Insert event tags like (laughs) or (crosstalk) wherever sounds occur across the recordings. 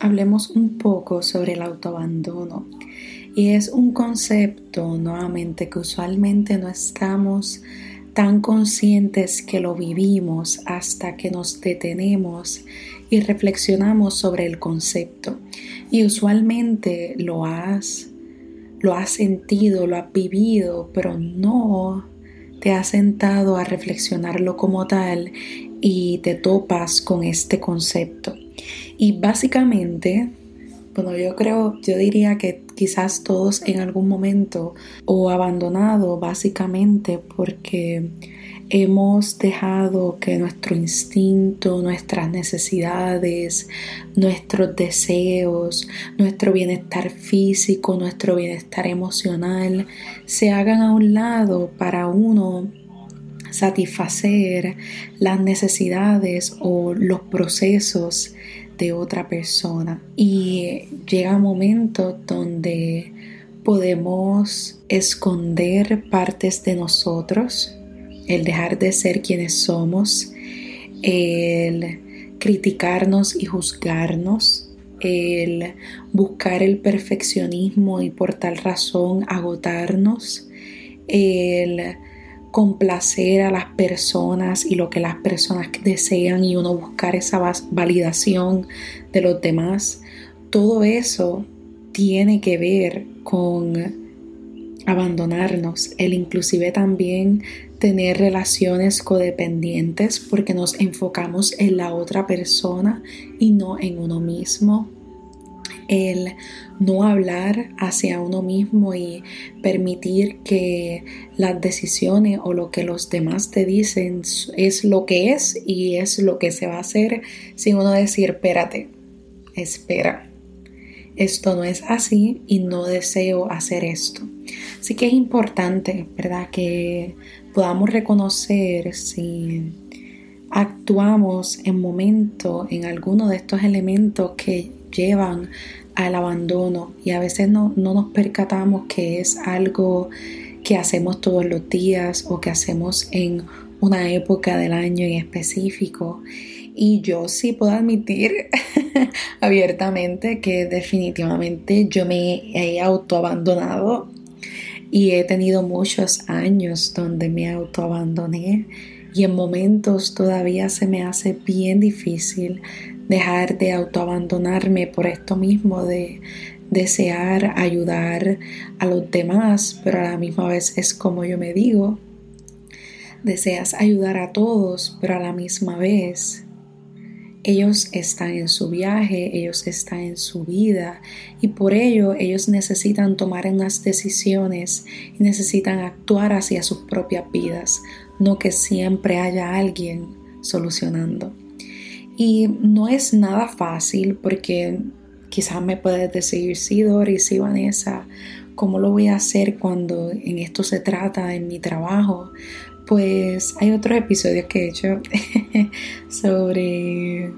hablemos un poco sobre el autoabandono. Y es un concepto, nuevamente, que usualmente no estamos tan conscientes que lo vivimos hasta que nos detenemos y reflexionamos sobre el concepto. Y usualmente lo has, lo has sentido, lo has vivido, pero no te has sentado a reflexionarlo como tal y te topas con este concepto. Y básicamente, bueno, yo creo, yo diría que quizás todos en algún momento o abandonado básicamente porque hemos dejado que nuestro instinto, nuestras necesidades, nuestros deseos, nuestro bienestar físico, nuestro bienestar emocional se hagan a un lado para uno satisfacer las necesidades o los procesos de otra persona. Y llega un momento donde podemos esconder partes de nosotros, el dejar de ser quienes somos, el criticarnos y juzgarnos, el buscar el perfeccionismo y por tal razón agotarnos, el complacer a las personas y lo que las personas desean y uno buscar esa validación de los demás, todo eso tiene que ver con abandonarnos, el inclusive también tener relaciones codependientes porque nos enfocamos en la otra persona y no en uno mismo. El no hablar hacia uno mismo y permitir que las decisiones o lo que los demás te dicen es lo que es y es lo que se va a hacer sin uno decir, espérate, espera, esto no es así y no deseo hacer esto. Así que es importante, ¿verdad? Que podamos reconocer si actuamos en momento en alguno de estos elementos que llevan al abandono y a veces no, no nos percatamos que es algo que hacemos todos los días o que hacemos en una época del año en específico. Y yo sí puedo admitir (laughs) abiertamente que definitivamente yo me he autoabandonado y he tenido muchos años donde me autoabandoné y en momentos todavía se me hace bien difícil dejar de autoabandonarme por esto mismo de desear ayudar a los demás, pero a la misma vez es como yo me digo, deseas ayudar a todos, pero a la misma vez ellos están en su viaje, ellos están en su vida y por ello ellos necesitan tomar unas decisiones y necesitan actuar hacia sus propias vidas, no que siempre haya alguien solucionando. Y no es nada fácil porque quizás me puedes decir, sí, Doris, sí, Vanessa, ¿cómo lo voy a hacer cuando en esto se trata en mi trabajo? Pues hay otros episodios que he hecho (laughs) sobre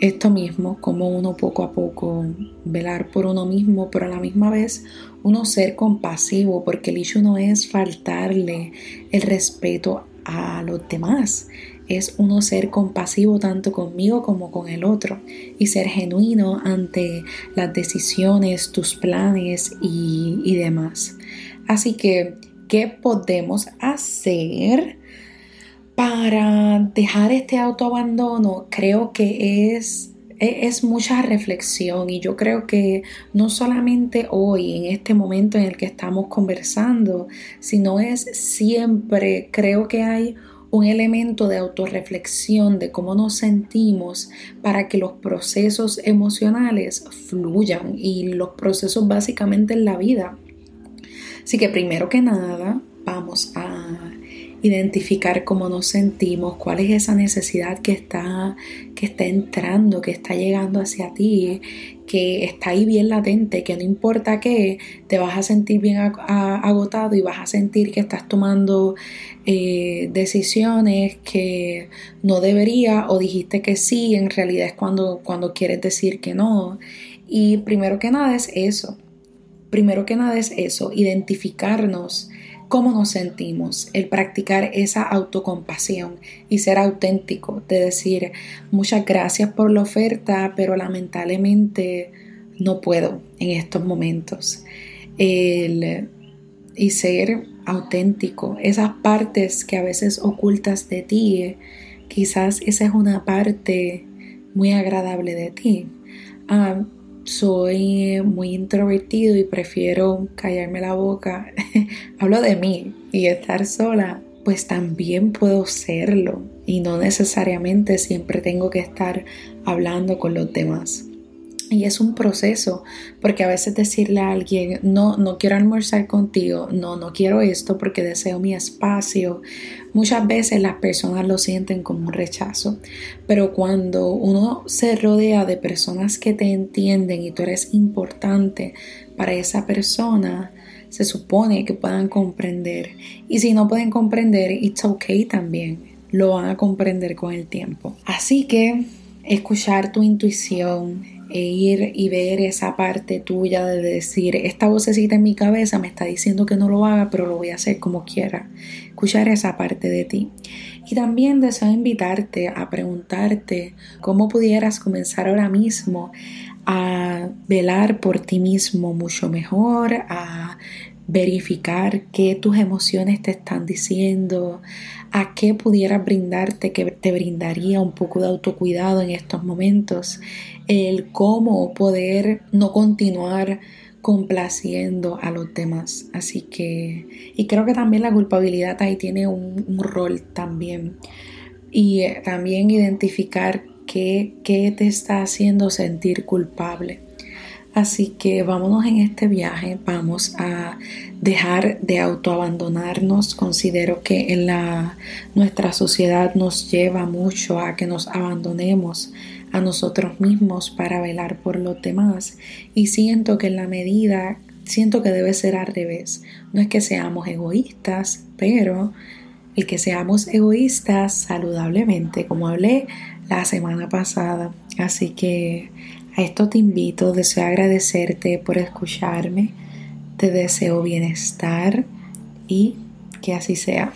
esto mismo, como uno poco a poco velar por uno mismo, pero a la misma vez uno ser compasivo, porque el issue no es faltarle el respeto a los demás, es uno ser compasivo tanto conmigo como con el otro y ser genuino ante las decisiones, tus planes y, demás. Así que, ¿qué podemos hacer? Para dejar este autoabandono, creo que es e, es mucha reflexión y yo creo que no solamente hoy, en este momento en el que estamos conversando, sino es siempre, creo que hay un elemento de autorreflexión de cómo nos sentimos para que los procesos emocionales fluyan y los procesos básicamente en la vida. Así que primero que nada vamos a identificar cómo nos sentimos, cuál es esa necesidad que está, que está entrando, que está llegando hacia ti, que está ahí bien latente, que no importa qué, te vas a sentir bien agotado y vas a sentir que estás tomando eh, decisiones que no debería o dijiste que sí, en realidad es cuando, cuando quieres decir que no. Y primero que nada es eso, primero que nada es eso, identificarnos cómo nos sentimos, el practicar esa autocompasión y ser auténtico, de decir muchas gracias por la oferta, pero lamentablemente no puedo en estos momentos. El, y ser auténtico, esas partes que a veces ocultas de ti, quizás esa es una parte muy agradable de ti. Ah, soy muy introvertido y prefiero callarme la boca. (laughs) Hablo de mí y estar sola, pues también puedo serlo y no necesariamente siempre tengo que estar hablando con los demás. Y es un proceso, porque a veces decirle a alguien, no, no quiero almorzar contigo, no, no quiero esto porque deseo mi espacio, muchas veces las personas lo sienten como un rechazo. Pero cuando uno se rodea de personas que te entienden y tú eres importante para esa persona, se supone que puedan comprender. Y si no pueden comprender, it's okay también. Lo van a comprender con el tiempo. Así que escuchar tu intuición, e ir y ver esa parte tuya de decir, esta vocecita en mi cabeza me está diciendo que no lo haga, pero lo voy a hacer como quiera. Escuchar esa parte de ti. Y también deseo invitarte a preguntarte cómo pudieras comenzar ahora mismo a velar por ti mismo mucho mejor, a verificar qué tus emociones te están diciendo, a qué pudieras brindarte que te brindaría un poco de autocuidado en estos momentos, el cómo poder no continuar complaciendo a los demás. Así que, y creo que también la culpabilidad ahí tiene un, rol también. Y eh, también identificar qué, qué te está haciendo sentir culpable. Así que vámonos en este viaje, vamos a dejar de autoabandonarnos. Considero que en la, nuestra sociedad nos lleva mucho a que nos abandonemos a nosotros mismos para velar por los demás y siento que en la medida, siento que debe ser al revés. No es que seamos egoístas, pero el que seamos egoístas saludablemente, como hablé la semana pasada. Así que a esto te invito, deseo agradecerte por escucharme, te deseo bienestar y que así sea.